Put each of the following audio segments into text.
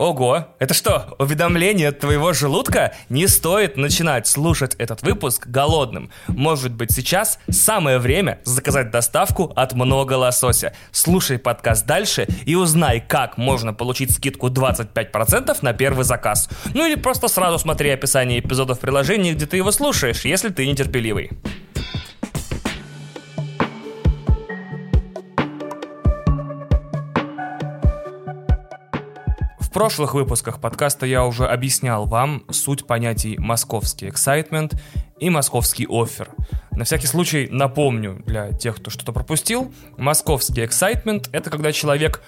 Ого, это что, уведомление от твоего желудка? Не стоит начинать слушать этот выпуск голодным. Может быть сейчас самое время заказать доставку от Много Лосося. Слушай подкаст дальше и узнай, как можно получить скидку 25% на первый заказ. Ну или просто сразу смотри описание эпизодов в приложении, где ты его слушаешь, если ты нетерпеливый. В прошлых выпусках подкаста я уже объяснял вам суть понятий московский excitement и московский офер. На всякий случай напомню для тех, кто что-то пропустил, московский excitement — это когда человек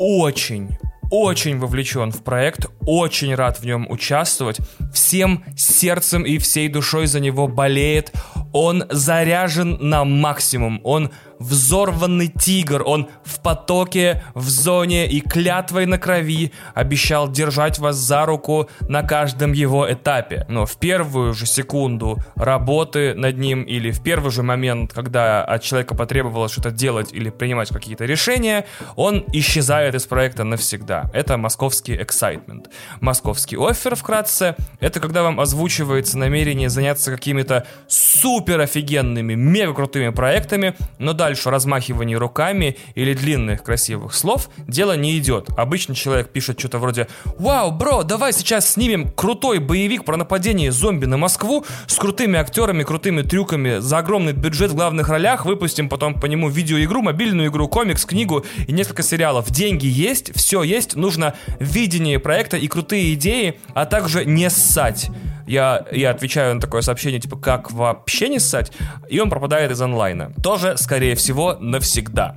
очень, очень вовлечен в проект, очень рад в нем участвовать, всем сердцем и всей душой за него болеет, он заряжен на максимум, он взорванный тигр, он в потоке, в зоне и клятвой на крови обещал держать вас за руку на каждом его этапе. Но в первую же секунду работы над ним или в первый же момент, когда от человека потребовалось что-то делать или принимать какие-то решения, он исчезает из проекта навсегда. Это московский excitement. Московский офер, вкратце, это когда вам озвучивается намерение заняться какими-то супер офигенными, мега крутыми проектами, но да, дальше размахивания руками или длинных красивых слов дело не идет. Обычно человек пишет что-то вроде «Вау, бро, давай сейчас снимем крутой боевик про нападение зомби на Москву с крутыми актерами, крутыми трюками, за огромный бюджет в главных ролях, выпустим потом по нему видеоигру, мобильную игру, комикс, книгу и несколько сериалов. Деньги есть, все есть, нужно видение проекта и крутые идеи, а также не ссать» я, я отвечаю на такое сообщение, типа, как вообще не ссать, и он пропадает из онлайна. Тоже, скорее всего, навсегда.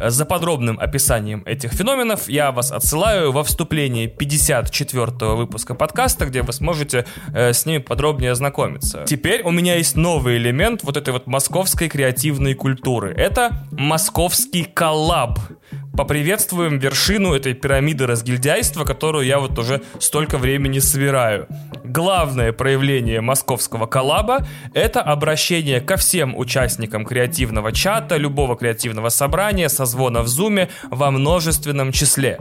За подробным описанием этих феноменов я вас отсылаю во вступление 54 выпуска подкаста, где вы сможете э, с ними подробнее ознакомиться. Теперь у меня есть новый элемент вот этой вот московской креативной культуры. Это московский коллаб поприветствуем вершину этой пирамиды разгильдяйства, которую я вот уже столько времени собираю. Главное проявление московского коллаба — это обращение ко всем участникам креативного чата, любого креативного собрания, созвона в зуме во множественном числе.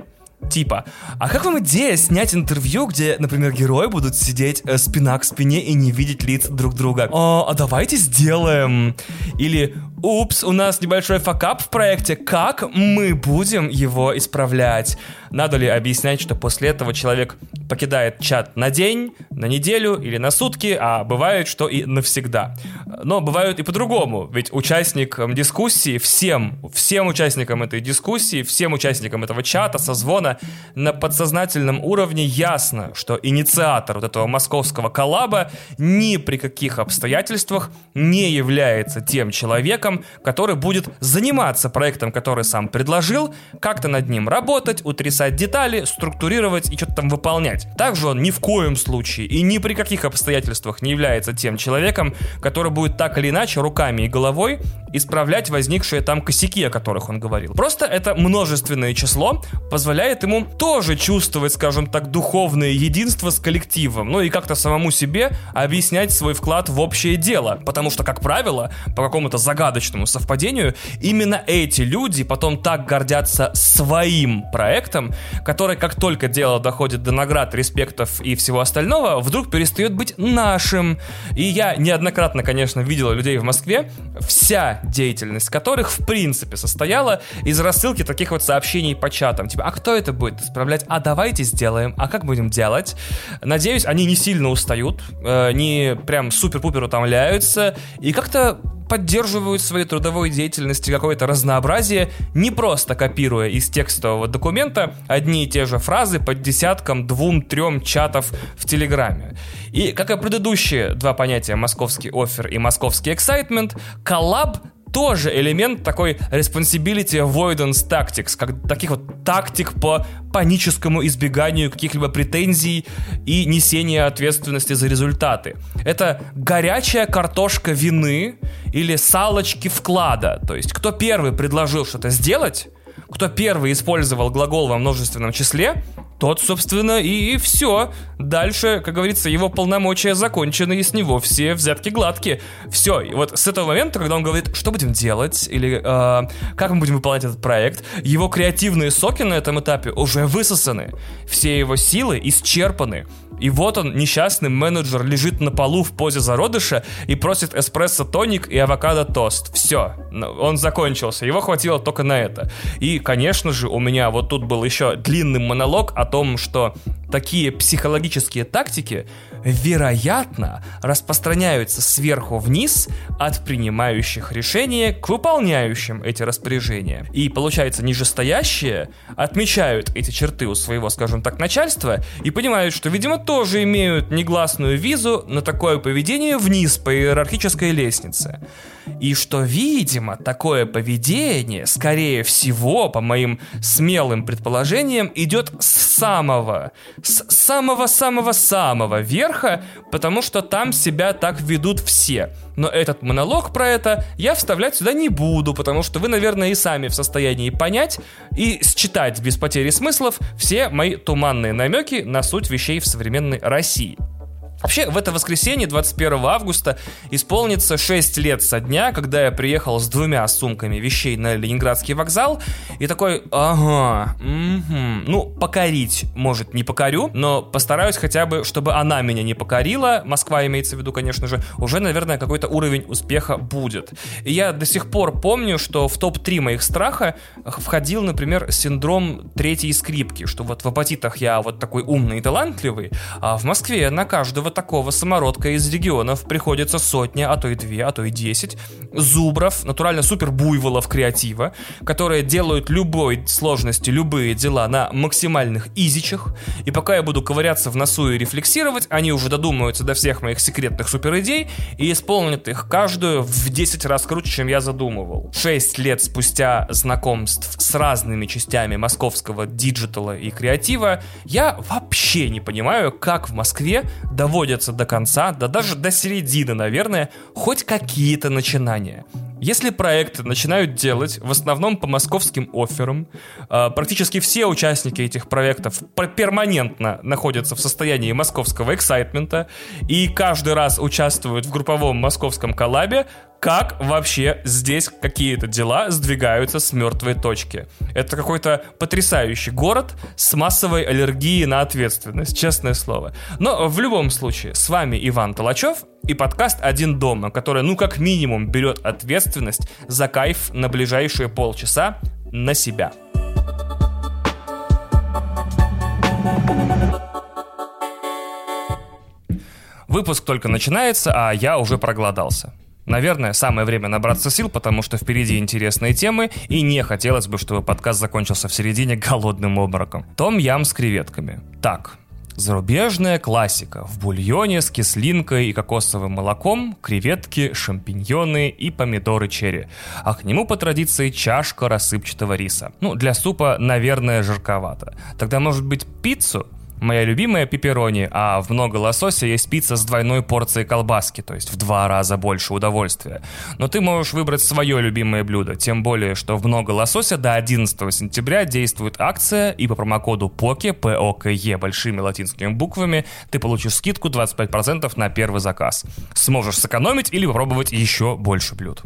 Типа, а как вам идея снять интервью, где, например, герои будут сидеть э, спина к спине и не видеть лиц друг друга? О, а давайте сделаем. Или, упс, у нас небольшой факап в проекте, как мы будем его исправлять? Надо ли объяснять, что после этого человек покидает чат на день, на неделю или на сутки, а бывает, что и навсегда. Но бывают и по-другому, ведь участникам дискуссии, всем, всем участникам этой дискуссии, всем участникам этого чата, созвона, на подсознательном уровне ясно, что инициатор вот этого московского коллаба ни при каких обстоятельствах не является тем человеком, который будет заниматься проектом, который сам предложил, как-то над ним работать, утрясать детали, структурировать и что-то там выполнять. Также он ни в коем случае и ни при каких обстоятельствах не является тем человеком, который будет так или иначе руками и головой исправлять возникшие там косяки, о которых он говорил. Просто это множественное число позволяет ему тоже чувствовать, скажем так, духовное единство с коллективом, ну и как-то самому себе объяснять свой вклад в общее дело. Потому что, как правило, по какому-то загадочному совпадению, именно эти люди потом так гордятся своим проектом, который, как только дело доходит до наград, респектов и всего остального, вдруг перестает быть нашим. И я неоднократно, конечно, видел людей в Москве, вся деятельность которых, в принципе, состояла из рассылки таких вот сообщений по чатам. Типа, а кто это будет исправлять? А давайте сделаем. А как будем делать? Надеюсь, они не сильно устают, э, не прям супер-пупер утомляются, и как-то поддерживают в своей трудовой деятельности какое-то разнообразие, не просто копируя из текстового документа одни и те же фразы под десятком, двум, трем чатов в Телеграме. И, как и предыдущие два понятия московский офер и московский excitement, коллаб тоже элемент такой responsibility avoidance tactics, как таких вот тактик по паническому избеганию каких-либо претензий и несения ответственности за результаты. Это горячая картошка вины или салочки вклада. То есть, кто первый предложил что-то сделать, кто первый использовал глагол во множественном числе, тот, собственно, и все. Дальше, как говорится, его полномочия закончены, и с него все взятки гладкие. Все. И вот с этого момента, когда он говорит, что будем делать, или э, как мы будем выполнять этот проект, его креативные соки на этом этапе уже высосаны. Все его силы исчерпаны. И вот он, несчастный менеджер, лежит на полу в позе зародыша и просит эспрессо тоник и авокадо тост. Все, он закончился. Его хватило только на это. И, конечно же, у меня вот тут был еще длинный монолог о том, что такие психологические тактики, вероятно, распространяются сверху вниз от принимающих решения к выполняющим эти распоряжения. И получается, нижестоящие отмечают эти черты у своего, скажем так, начальства и понимают, что, видимо, тоже имеют негласную визу на такое поведение вниз по иерархической лестнице. И что, видимо, такое поведение, скорее всего, по моим смелым предположениям, идет с самого, с самого-самого-самого верха, потому что там себя так ведут все. Но этот монолог про это я вставлять сюда не буду, потому что вы, наверное, и сами в состоянии понять и считать без потери смыслов все мои туманные намеки на суть вещей в современной России. Вообще, в это воскресенье, 21 августа, исполнится 6 лет со дня, когда я приехал с двумя сумками вещей на Ленинградский вокзал, и такой, ага, угу. ну, покорить, может, не покорю, но постараюсь хотя бы, чтобы она меня не покорила, Москва имеется в виду, конечно же, уже, наверное, какой-то уровень успеха будет. И я до сих пор помню, что в топ-3 моих страха входил, например, синдром третьей скрипки, что вот в апатитах я вот такой умный и талантливый, а в Москве на каждого такого самородка из регионов приходится сотня, а то и две, а то и десять зубров, натурально супер буйволов креатива, которые делают любой сложности любые дела на максимальных изичах. И пока я буду ковыряться в носу и рефлексировать, они уже додумаются до всех моих секретных супер идей и исполнят их каждую в 10 раз круче, чем я задумывал. Шесть лет спустя знакомств с разными частями московского digital а и креатива, я вообще не понимаю, как в Москве доводят доводятся до конца, да даже до середины, наверное, хоть какие-то начинания. Если проекты начинают делать в основном по московским офферам, э, практически все участники этих проектов перманентно находятся в состоянии московского excitement а и каждый раз участвуют в групповом московском коллабе, как вообще здесь какие-то дела сдвигаются с мертвой точки. Это какой-то потрясающий город с массовой аллергией на ответственность, честное слово. Но в любом случае, с вами Иван Толачев и подкаст «Один дома», который, ну, как минимум, берет ответственность за кайф на ближайшие полчаса на себя. Выпуск только начинается, а я уже проголодался. Наверное, самое время набраться сил, потому что впереди интересные темы, и не хотелось бы, чтобы подкаст закончился в середине голодным обмороком. Том ям с креветками. Так, Зарубежная классика. В бульоне с кислинкой и кокосовым молоком, креветки, шампиньоны и помидоры черри. А к нему по традиции чашка рассыпчатого риса. Ну, для супа, наверное, жарковато. Тогда, может быть, пиццу? Моя любимая пепперони, а в много лосося есть пицца с двойной порцией колбаски, то есть в два раза больше удовольствия. Но ты можешь выбрать свое любимое блюдо, тем более, что в много лосося до 11 сентября действует акция, и по промокоду POKE, P-O-K-E, большими латинскими буквами, ты получишь скидку 25% на первый заказ. Сможешь сэкономить или попробовать еще больше блюд.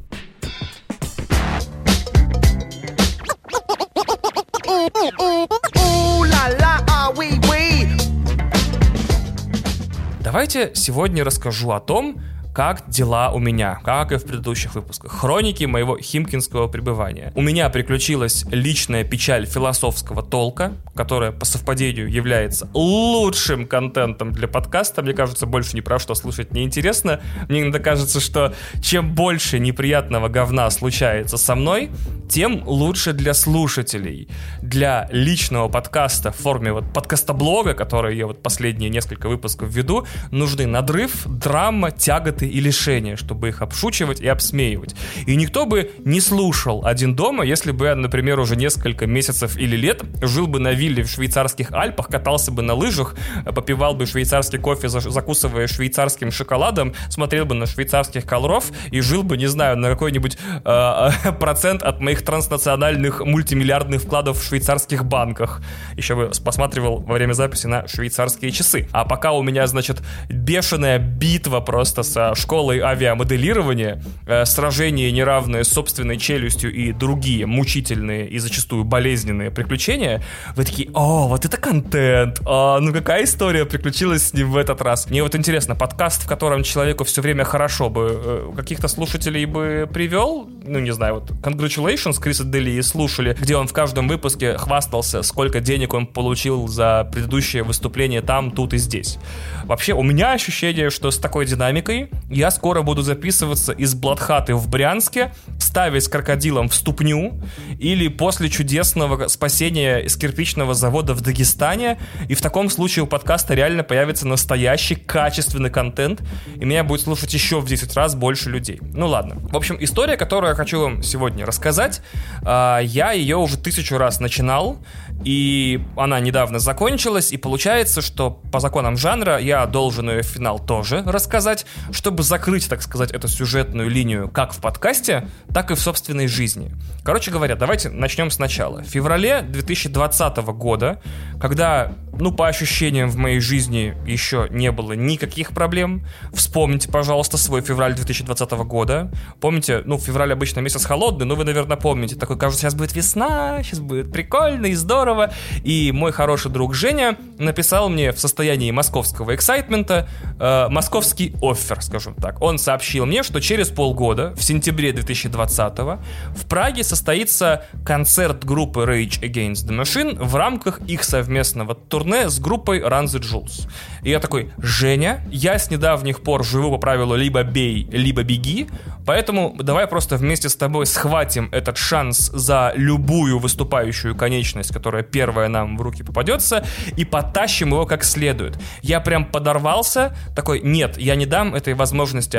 Давайте сегодня расскажу о том, как дела у меня, как и в предыдущих выпусках. Хроники моего химкинского пребывания. У меня приключилась личная печаль философского толка, которая по совпадению является лучшим контентом для подкаста. Мне кажется, больше ни про что слушать неинтересно. Мне иногда кажется, что чем больше неприятного говна случается со мной, тем лучше для слушателей. Для личного подкаста в форме вот подкаста-блога, который я вот последние несколько выпусков веду, нужны надрыв, драма, тяготы и лишения, чтобы их обшучивать и обсмеивать. И никто бы не слушал «Один дома», если бы я, например, уже несколько месяцев или лет жил бы на вилле в швейцарских Альпах, катался бы на лыжах, попивал бы швейцарский кофе, закусывая швейцарским шоколадом, смотрел бы на швейцарских колров и жил бы, не знаю, на какой-нибудь э, процент от моих транснациональных мультимиллиардных вкладов в швейцарских банках. Еще бы посматривал во время записи на швейцарские часы. А пока у меня, значит, бешеная битва просто со школой авиамоделирования, э, сражение неравное с собственной челюстью и другие мучительные и зачастую болезненные приключения, вы такие, о, вот это контент, а, ну какая история приключилась с ним в этот раз. Мне вот интересно, подкаст, в котором человеку все время хорошо бы, э, каких-то слушателей бы привел, ну не знаю, вот Congratulations Криса Дели слушали, где он в каждом выпуске хвастался, сколько денег он получил за предыдущее выступление там, тут и здесь. Вообще, у меня ощущение, что с такой динамикой я скоро буду записываться из Бладхаты в Брянске, ставить крокодилом в ступню, или после чудесного спасения из кирпичного завода в Дагестане, и в таком случае у подкаста реально появится настоящий качественный контент, и меня будет слушать еще в 10 раз больше людей. Ну ладно. В общем, история, которую я хочу вам сегодня рассказать, а, я ее уже тысячу раз начинал, и она недавно закончилась, и получается, что по законам жанра я должен ее финал тоже рассказать, чтобы закрыть, так сказать, эту сюжетную линию как в подкасте, так и в собственной жизни. Короче говоря, давайте начнем сначала. В феврале 2020 года, когда ну, по ощущениям, в моей жизни еще не было никаких проблем. Вспомните, пожалуйста, свой февраль 2020 года. Помните, ну, февраль обычно месяц холодный, но вы, наверное, помните, такой, кажется, сейчас будет весна, сейчас будет прикольно и здорово. И мой хороший друг Женя написал мне в состоянии московского эксайтмента э, московский оффер, скажем так. Он сообщил мне, что через полгода, в сентябре 2020 в Праге состоится концерт группы Rage Against the Machine в рамках их совместного турне с группой Run the Jewels. И я такой, Женя, я с недавних пор живу по правилу либо бей, либо беги, поэтому давай просто вместе с тобой схватим этот шанс за любую выступающую конечность, которая первая нам в руки попадется, и потащим его как следует. Я прям подорвался, такой, нет, я не дам этой возможности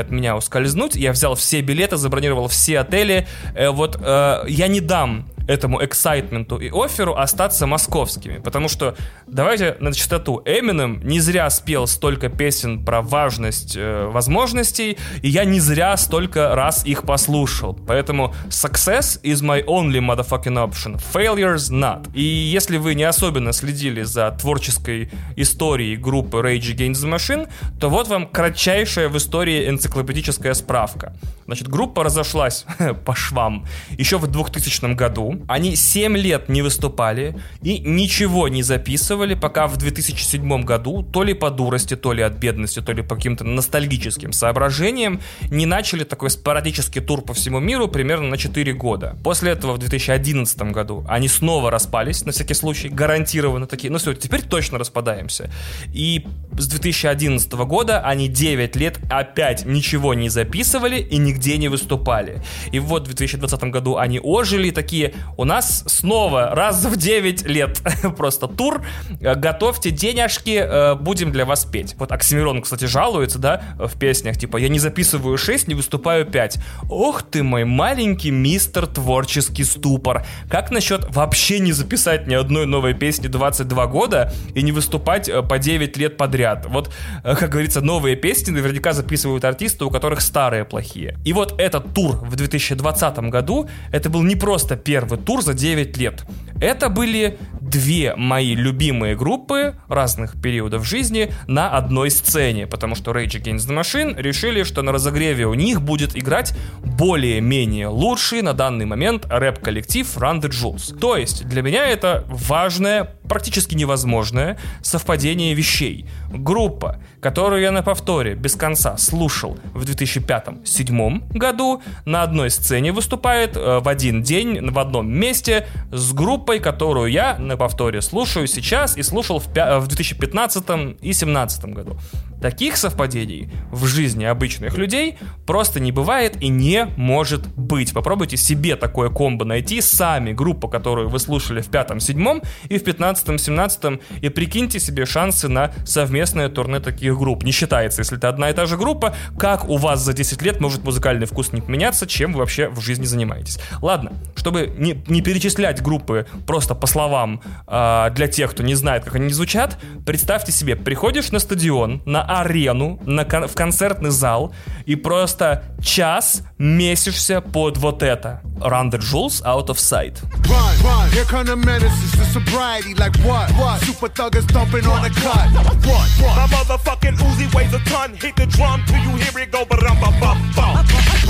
от меня ускользнуть, я взял все билеты, забронировал все отели, э, вот э, я не дам этому эксайтменту и оферу остаться московскими. Потому что, давайте на чистоту, Эминем не зря спел столько песен про важность э, возможностей, и я не зря столько раз их послушал. Поэтому success is my only motherfucking option. Failures not. И если вы не особенно следили за творческой историей группы Rage Against the Machine, то вот вам кратчайшая в истории энциклопедическая справка. Значит, группа разошлась по швам еще в 2000 году. Они 7 лет не выступали и ничего не записывали, пока в 2007 году, то ли по дурости, то ли от бедности, то ли по каким-то ностальгическим соображениям, не начали такой спорадический тур по всему миру примерно на 4 года. После этого в 2011 году они снова распались, на всякий случай, гарантированно такие, ну все, теперь точно распадаемся. И с 2011 года они 9 лет опять ничего не записывали и нигде не выступали. И вот в 2020 году они ожили такие, у нас снова раз в 9 лет просто тур, готовьте денежки, э, будем для вас петь. Вот Оксимирон, кстати, жалуется, да, в песнях, типа, я не записываю 6, не выступаю 5. Ох ты мой маленький мистер творческий ступор. Как насчет вообще не записать ни одной новой песни 22 года и не выступать э, по 9 лет подряд? Вот, э, как говорится, новые песни наверняка записывают артисты, у которых старые плохие. И вот этот тур в 2020 году, это был не просто первый тур за 9 лет. Это были две мои любимые группы разных периодов жизни на одной сцене, потому что Rage Against the Machine решили, что на разогреве у них будет играть более-менее лучший на данный момент рэп-коллектив Run the Jewels. То есть для меня это важное, практически невозможное совпадение вещей. Группа, которую я на повторе без конца слушал в 2005-2007 году, на одной сцене выступает э, в один день в одном месте с группой, которую я на повторе. Слушаю сейчас и слушал в, пя- в 2015 и 2017 году. Таких совпадений в жизни обычных людей просто не бывает и не может быть. Попробуйте себе такое комбо найти сами, группу, которую вы слушали в пятом-седьмом и в пятнадцатом-семнадцатом, и прикиньте себе шансы на совместное турне таких групп. Не считается, если это одна и та же группа, как у вас за 10 лет может музыкальный вкус не поменяться, чем вы вообще в жизни занимаетесь. Ладно, чтобы не, не перечислять группы просто по словам э, для тех, кто не знает, как они звучат, представьте себе, приходишь на стадион, на арену, на кон- в концертный зал и просто час месишься под вот это. Run the Jewels Out of Sight. Run, run, here come the menaces to sobriety. Like what? What? Super thuggers dumping on the cut. Run, run. My motherfucking Uzi weighs a ton. Hit the drum till you hear it go, but I'm a bum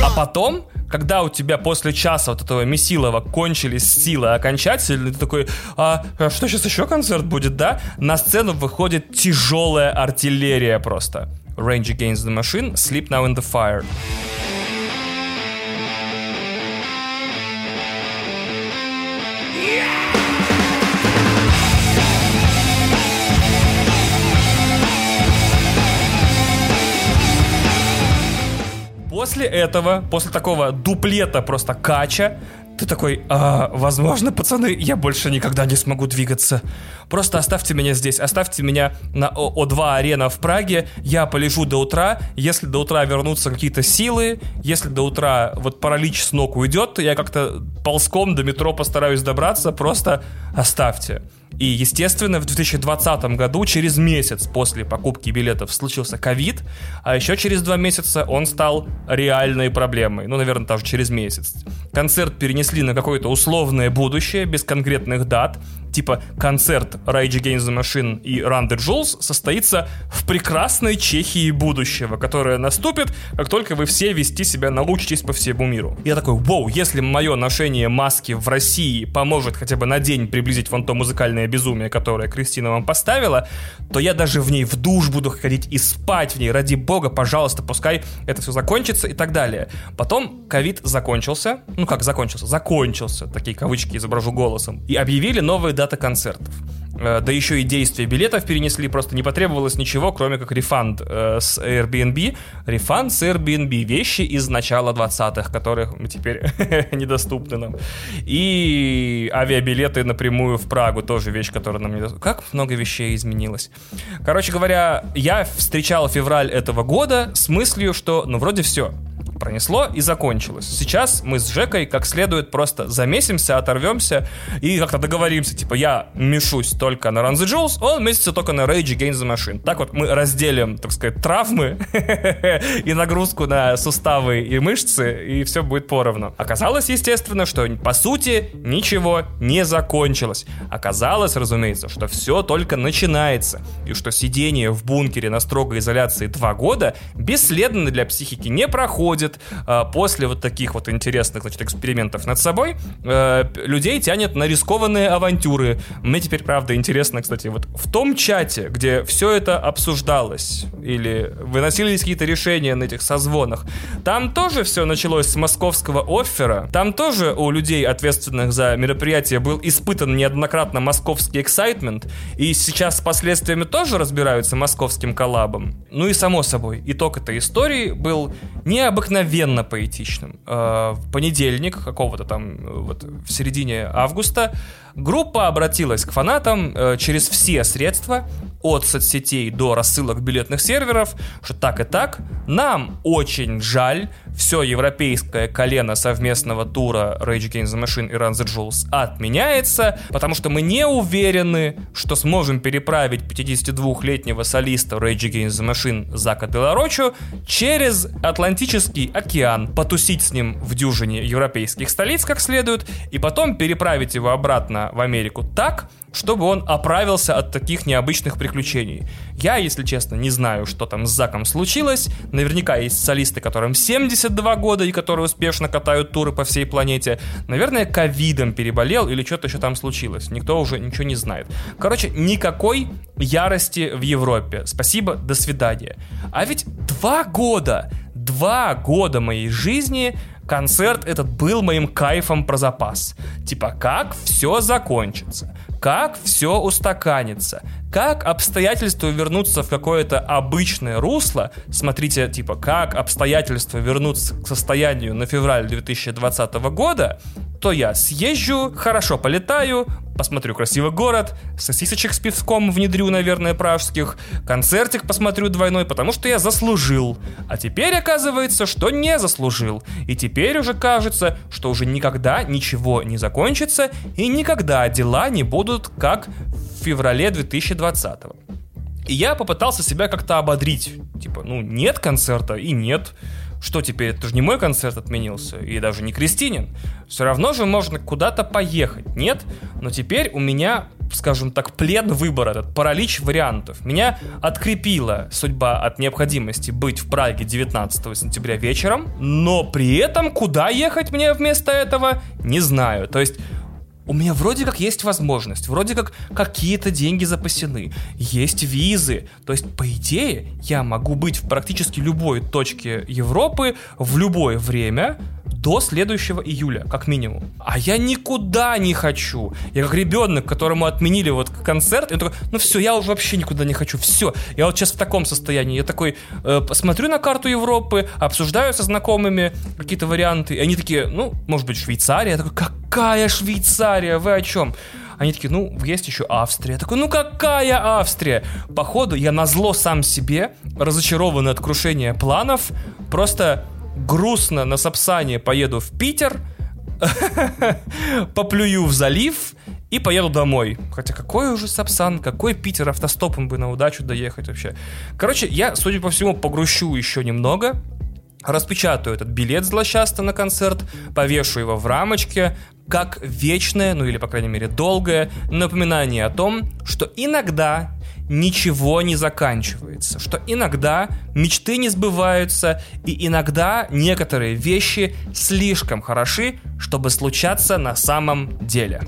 А потом, когда у тебя после часа вот этого месилова кончились силы окончательно, ты такой, а, а что сейчас еще концерт будет, да? На сцену выходит тяжелая артиллерия просто. Range Against the Machine, Sleep Now in the Fire. После этого, после такого дуплета просто кача, ты такой, а, возможно, пацаны, я больше никогда не смогу двигаться. Просто оставьте меня здесь, оставьте меня на О- О2 арена в Праге, я полежу до утра, если до утра вернутся какие-то силы, если до утра вот паралич с ног уйдет, я как-то ползком до метро постараюсь добраться, просто оставьте. И, естественно, в 2020 году, через месяц после покупки билетов, случился ковид, а еще через два месяца он стал реальной проблемой. Ну, наверное, даже через месяц. Концерт перенесли на какое-то условное будущее, без конкретных дат. Типа концерт Rage Against the Machine и Run the Jewels состоится в прекрасной Чехии будущего, которое наступит, как только вы все вести себя научитесь по всему миру. Я такой, вау, если мое ношение маски в России поможет хотя бы на день приблизить вон то музыкальное безумие, которое Кристина вам поставила, то я даже в ней в душ буду ходить и спать в ней. Ради бога, пожалуйста, пускай это все закончится и так далее. Потом ковид закончился. Ну как закончился? Закончился. Такие кавычки изображу голосом. И объявили новые даты концертов. Э, Да еще и действия билетов перенесли, просто не потребовалось ничего, кроме как рефанд э, с Airbnb. Рефанд с Airbnb. Вещи из начала 20-х, которых теперь недоступны нам. И авиабилеты напрямую в Прагу, тоже вещь, которая нам недоступна. Как много вещей изменилось. Короче говоря, я встречал февраль этого года с мыслью, что, ну, вроде все пронесло и закончилось. Сейчас мы с Жекой как следует просто замесимся, оторвемся и как-то договоримся. Типа, я мешусь только на Run the Jewels, он месяца только на Rage Against the Machine. Так вот мы разделим, так сказать, травмы и нагрузку на суставы и мышцы, и все будет поровну. Оказалось, естественно, что по сути ничего не закончилось. Оказалось, разумеется, что все только начинается, и что сидение в бункере на строгой изоляции два года бесследно для психики не проходит. А, После вот таких вот интересных значит, экспериментов над собой э, людей тянет на рискованные авантюры. Мне теперь, правда, интересно, кстати, вот в том чате, где все это обсуждалось, или выносились какие-то решения на этих созвонах, там тоже все началось с московского оффера, там тоже у людей, ответственных за мероприятие, был испытан неоднократно московский эксайтмент, и сейчас с последствиями тоже разбираются московским коллабом. Ну и само собой, итог этой истории был необыкновенно поэтичным. Э, В понедельник, какого-то там, э, вот в середине августа, группа обратилась к фанатам э, через все средства, от соцсетей до рассылок билетных серверов, что так и так, нам очень жаль, все европейское колено совместного тура Rage Against the Machine и Run the Jewels отменяется, потому что мы не уверены, что сможем переправить 52-летнего солиста Rage Against the Machine Зака Деларочу через Атлантический океан, потусить с ним в дюжине европейских столиц как следует, и потом переправить его обратно в Америку так, чтобы он оправился от таких необычных приключений. Я, если честно, не знаю, что там с Заком случилось. Наверняка есть солисты, которым 72 года и которые успешно катают туры по всей планете. Наверное, ковидом переболел или что-то еще там случилось. Никто уже ничего не знает. Короче, никакой ярости в Европе. Спасибо, до свидания. А ведь два года, два года моей жизни концерт этот был моим кайфом про запас. Типа, как все закончится? как все устаканится, как обстоятельства вернутся в какое-то обычное русло. Смотрите, типа, как обстоятельства вернутся к состоянию на февраль 2020 года, то я съезжу, хорошо полетаю, посмотрю красивый город, сосисочек с пивком внедрю, наверное, пражских, концертик посмотрю двойной, потому что я заслужил. А теперь оказывается, что не заслужил. И теперь уже кажется, что уже никогда ничего не закончится и никогда дела не будут как в феврале 2020 И я попытался себя как-то ободрить. Типа, ну, нет концерта и нет что теперь, это же не мой концерт отменился, и даже не Кристинин. Все равно же можно куда-то поехать, нет? Но теперь у меня, скажем так, плен выбора, этот паралич вариантов. Меня открепила судьба от необходимости быть в Праге 19 сентября вечером, но при этом куда ехать мне вместо этого, не знаю. То есть у меня вроде как есть возможность, вроде как какие-то деньги запасены, есть визы. То есть, по идее, я могу быть в практически любой точке Европы в любое время, до следующего июля, как минимум. А я никуда не хочу. Я как ребенок, которому отменили вот концерт, я такой, ну все, я уже вообще никуда не хочу, все. Я вот сейчас в таком состоянии. Я такой, э, смотрю на карту Европы, обсуждаю со знакомыми какие-то варианты, и они такие, ну, может быть, Швейцария. Я такой, какая Швейцария, вы о чем? Они такие, ну, есть еще Австрия. Я такой, ну какая Австрия? Походу, я назло сам себе, разочарованный от крушения планов, просто грустно на Сапсане поеду в Питер, поплюю в залив и поеду домой. Хотя какой уже Сапсан, какой Питер автостопом бы на удачу доехать вообще. Короче, я, судя по всему, погрущу еще немного, распечатаю этот билет злосчастно на концерт, повешу его в рамочке, как вечное, ну или, по крайней мере, долгое напоминание о том, что иногда ничего не заканчивается, что иногда мечты не сбываются, и иногда некоторые вещи слишком хороши, чтобы случаться на самом деле.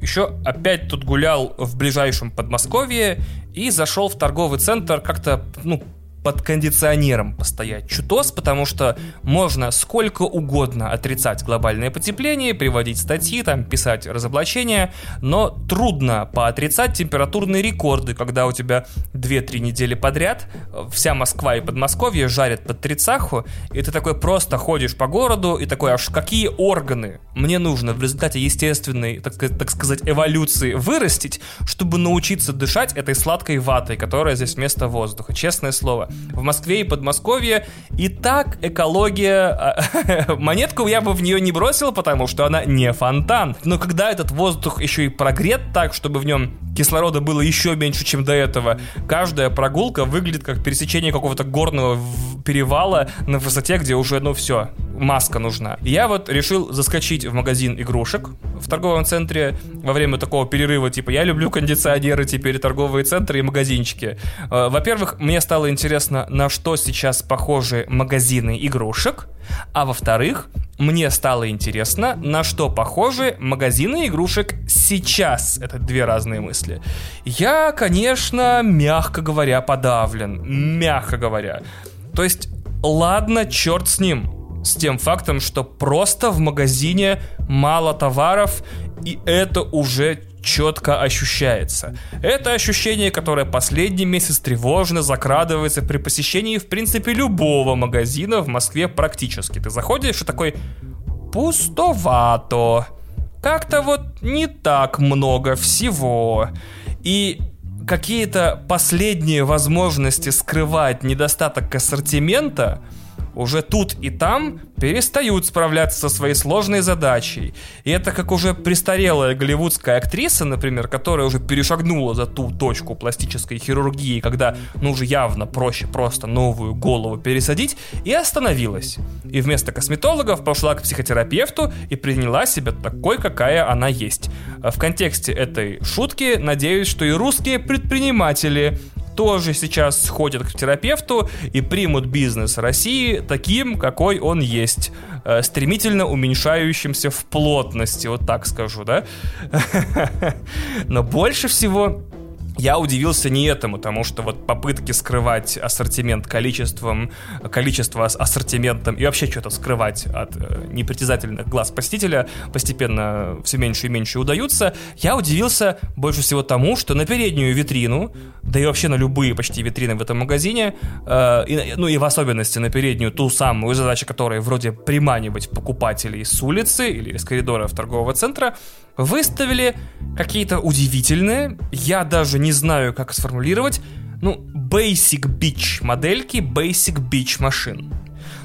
Еще опять тут гулял в ближайшем Подмосковье и зашел в торговый центр как-то, ну, под кондиционером постоять. Чутос, потому что можно сколько угодно отрицать глобальное потепление, приводить статьи, там, писать разоблачения, но трудно поотрицать температурные рекорды, когда у тебя 2-3 недели подряд вся Москва и Подмосковье жарят под трицаху, и ты такой просто ходишь по городу и такой, аж какие органы мне нужно в результате естественной, так, так сказать, эволюции вырастить, чтобы научиться дышать этой сладкой ватой, которая здесь вместо воздуха, честное слово в Москве и Подмосковье. И так экология... А, монетку я бы в нее не бросил, потому что она не фонтан. Но когда этот воздух еще и прогрет так, чтобы в нем кислорода было еще меньше, чем до этого, каждая прогулка выглядит как пересечение какого-то горного перевала на высоте, где уже, ну все, маска нужна. Я вот решил заскочить в магазин игрушек в торговом центре во время такого перерыва, типа, я люблю кондиционеры, теперь торговые центры и магазинчики. Э, во-первых, мне стало интересно, на что сейчас похожи магазины игрушек, а во-вторых, мне стало интересно, на что похожи магазины игрушек сейчас. Это две разные мысли. Я, конечно, мягко говоря, подавлен. Мягко говоря. То есть, ладно, черт с ним с тем фактом, что просто в магазине мало товаров, и это уже четко ощущается. Это ощущение, которое последний месяц тревожно закрадывается при посещении, в принципе, любого магазина в Москве практически. Ты заходишь и такой пустовато. Как-то вот не так много всего. И какие-то последние возможности скрывать недостаток ассортимента – уже тут и там перестают справляться со своей сложной задачей. И это как уже престарелая голливудская актриса, например, которая уже перешагнула за ту точку пластической хирургии, когда ну уже явно проще просто новую голову пересадить, и остановилась. И вместо косметологов пошла к психотерапевту и приняла себя такой, какая она есть. В контексте этой шутки надеюсь, что и русские предприниматели тоже сейчас сходят к терапевту и примут бизнес России таким, какой он есть. Э, стремительно уменьшающимся в плотности, вот так скажу, да? Но больше всего я удивился не этому, потому что вот попытки скрывать ассортимент количеством, количество ассортиментом и вообще что-то скрывать от э, непритязательных глаз посетителя постепенно все меньше и меньше удаются. Я удивился больше всего тому, что на переднюю витрину, да и вообще на любые почти витрины в этом магазине, э, и, ну и в особенности на переднюю, ту самую задачу которой вроде приманивать покупателей с улицы или из коридоров торгового центра, выставили какие-то удивительные, я даже не знаю, как сформулировать, ну, basic beach модельки, basic beach машин.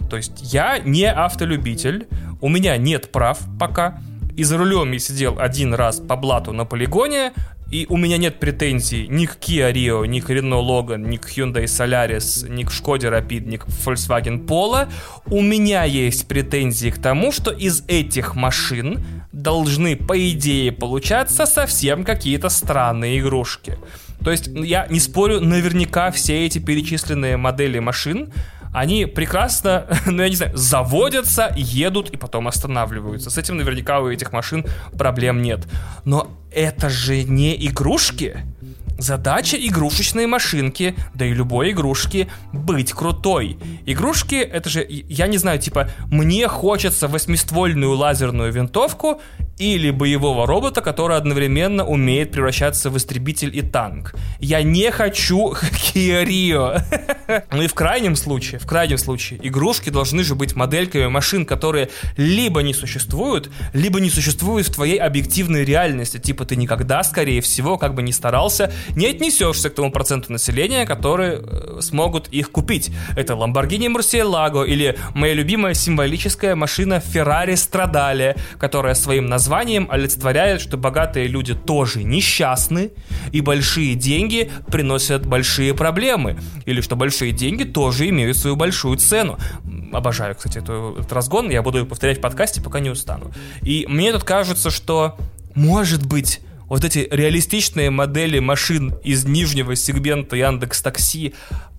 То есть я не автолюбитель, у меня нет прав пока, и за рулем я сидел один раз по блату на полигоне, и у меня нет претензий ни к Kia Rio, ни к Renault Logan, ни к Hyundai Solaris, ни к Skoda Rapid, ни к Volkswagen Polo. У меня есть претензии к тому, что из этих машин должны, по идее, получаться совсем какие-то странные игрушки. То есть, я не спорю, наверняка все эти перечисленные модели машин они прекрасно, ну я не знаю, заводятся, едут и потом останавливаются. С этим наверняка у этих машин проблем нет. Но это же не игрушки. Задача игрушечной машинки, да и любой игрушки, быть крутой. Игрушки, это же, я не знаю, типа, мне хочется восьмиствольную лазерную винтовку или боевого робота, который одновременно умеет превращаться в истребитель и танк. Я не хочу Rio. ну и в крайнем случае, в крайнем случае, игрушки должны же быть модельками машин, которые либо не существуют, либо не существуют в твоей объективной реальности. Типа ты никогда, скорее всего, как бы не старался, не отнесешься к тому проценту населения, которые э, смогут их купить. Это Lamborghini Murcielago или моя любимая символическая машина Ferrari Stradale, которая своим названием названием олицетворяет, что богатые люди тоже несчастны, и большие деньги приносят большие проблемы, или что большие деньги тоже имеют свою большую цену. Обожаю, кстати, этот разгон, я буду повторять в подкасте, пока не устану. И мне тут кажется, что, может быть, вот эти реалистичные модели машин из нижнего сегмента Яндекс Такси,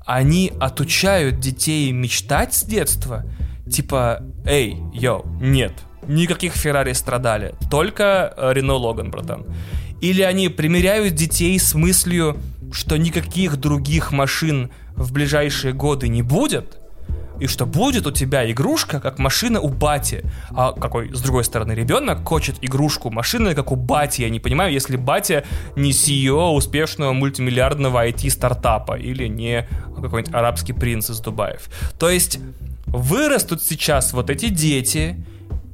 они отучают детей мечтать с детства? Типа, эй, йоу, нет, никаких Феррари страдали, только э, Рено Логан, братан. Или они примеряют детей с мыслью, что никаких других машин в ближайшие годы не будет, и что будет у тебя игрушка, как машина у бати. А какой, с другой стороны, ребенок хочет игрушку машины, как у бати. Я не понимаю, если батя не CEO успешного мультимиллиардного IT-стартапа или не какой-нибудь арабский принц из Дубаев. То есть вырастут сейчас вот эти дети,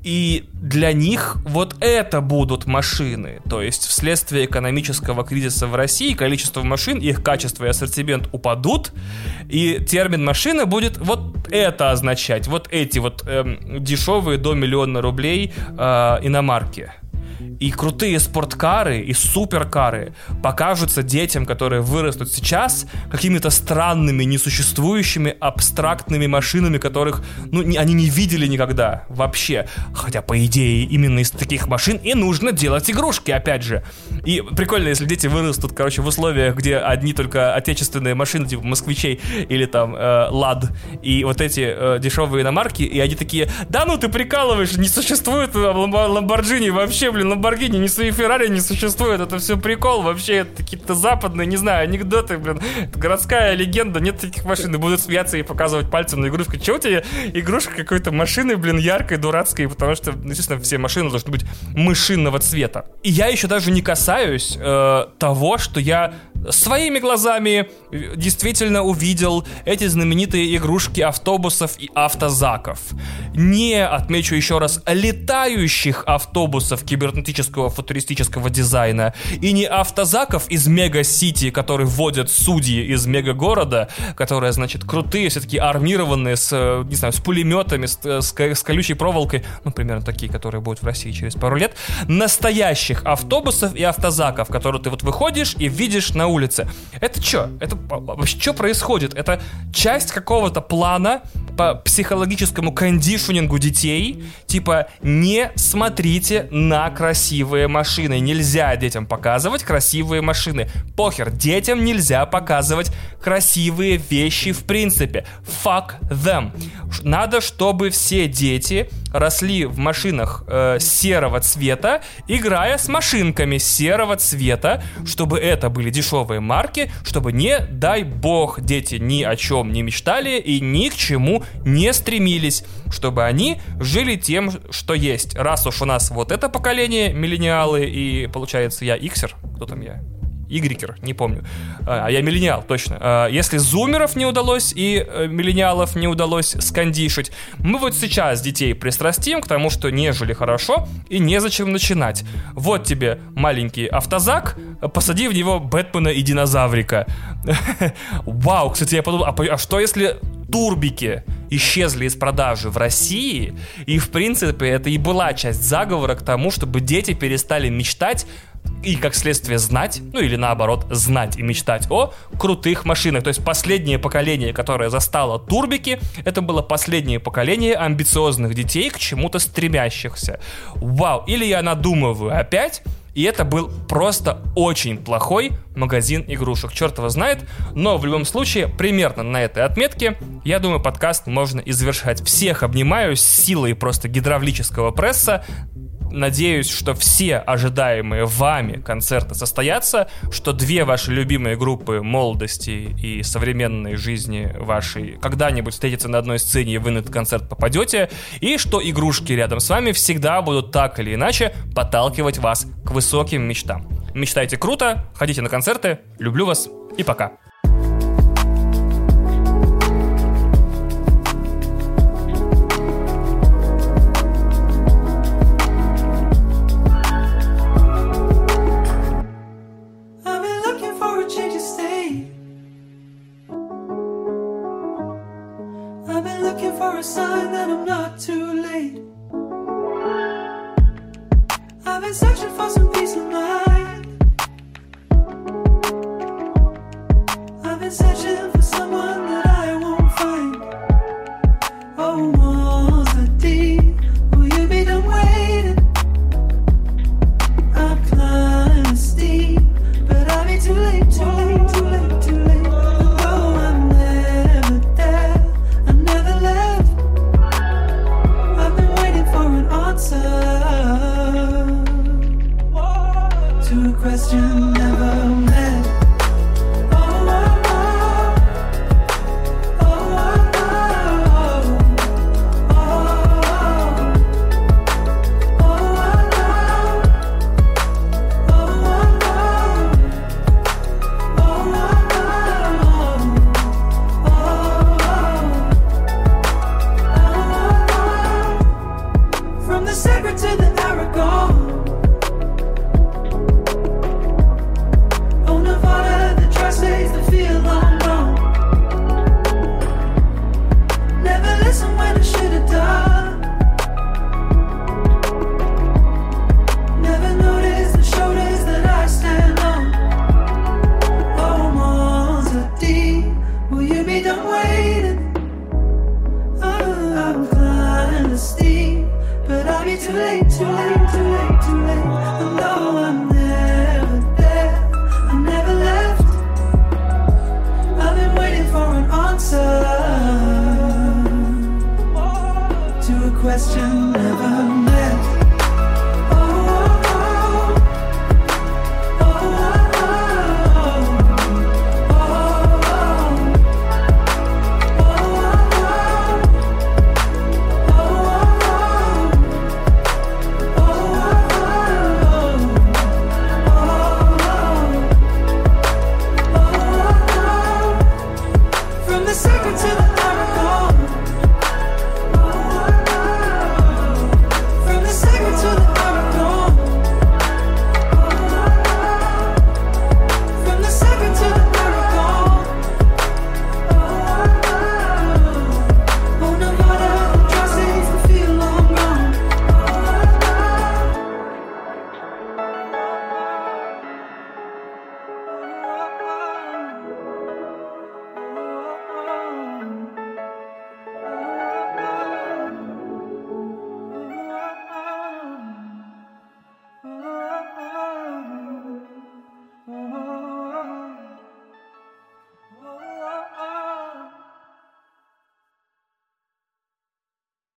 и для них вот это будут машины. То есть вследствие экономического кризиса в России количество машин, их качество и ассортимент упадут, и термин машина будет вот это означать. Вот эти вот эм, дешевые до миллиона рублей э, иномарки и крутые спорткары, и суперкары покажутся детям, которые вырастут сейчас, какими-то странными, несуществующими, абстрактными машинами, которых, ну, не, они не видели никогда вообще. Хотя, по идее, именно из таких машин и нужно делать игрушки, опять же. И прикольно, если дети вырастут, короче, в условиях, где одни только отечественные машины, типа москвичей или там э, Лад, и вот эти э, дешевые иномарки, и они такие, да ну ты прикалываешь, не существует Ламборджини вообще, блин, Ламборгини, ни свои Феррари не существует. Это все прикол. Вообще, это какие-то западные, не знаю, анекдоты, блин. Это городская легенда. Нет таких машин. И будут смеяться и показывать пальцем на игрушку. Чего у тебя игрушка какой-то машины, блин, яркой, дурацкой? Потому что, естественно, все машины должны быть мышинного цвета. И я еще даже не касаюсь э, того, что я своими глазами действительно увидел эти знаменитые игрушки автобусов и автозаков. Не, отмечу еще раз, летающих автобусов кибернетического футуристического дизайна и не автозаков из Мега-Сити, которые вводят судьи из мега-города, которые, значит, крутые, все-таки армированные, с, не знаю, с пулеметами, с, с, с колючей проволокой, ну, примерно такие, которые будут в России через пару лет, настоящих автобусов и автозаков, которые ты вот выходишь и видишь на улице. Это что? Это вообще что происходит? Это часть какого-то плана по психологическому кондишнингу детей. Типа, не смотрите на красивые машины. Нельзя детям показывать красивые машины. Похер, детям нельзя показывать красивые вещи в принципе. Fuck them. Надо, чтобы все дети росли в машинах э, серого цвета, играя с машинками серого цвета, чтобы это были дешевые марки, чтобы не, дай бог, дети ни о чем не мечтали и ни к чему не стремились, чтобы они жили тем, что есть. Раз уж у нас вот это поколение, миллениалы, и получается я иксер, кто там я? Игрикер, не помню. А, а я миллениал, точно. А, если зумеров не удалось и э, миллениалов не удалось скандишить, мы вот сейчас детей пристрастим к тому, что не жили хорошо и незачем начинать. Вот тебе маленький автозак, посади в него Бэтмена и динозаврика. Вау, кстати, я подумал, а, а что если турбики исчезли из продажи в России, и в принципе это и была часть заговора к тому, чтобы дети перестали мечтать и, как следствие, знать, ну или наоборот, знать и мечтать о крутых машинах. То есть последнее поколение, которое застало турбики, это было последнее поколение амбициозных детей, к чему-то стремящихся. Вау, или я надумываю опять, и это был просто очень плохой магазин игрушек. Черт его знает. Но в любом случае, примерно на этой отметке, я думаю, подкаст можно и завершать. Всех обнимаю с силой просто гидравлического пресса надеюсь, что все ожидаемые вами концерты состоятся, что две ваши любимые группы молодости и современной жизни вашей когда-нибудь встретятся на одной сцене и вы на этот концерт попадете, и что игрушки рядом с вами всегда будут так или иначе подталкивать вас к высоким мечтам. Мечтайте круто, ходите на концерты, люблю вас и пока.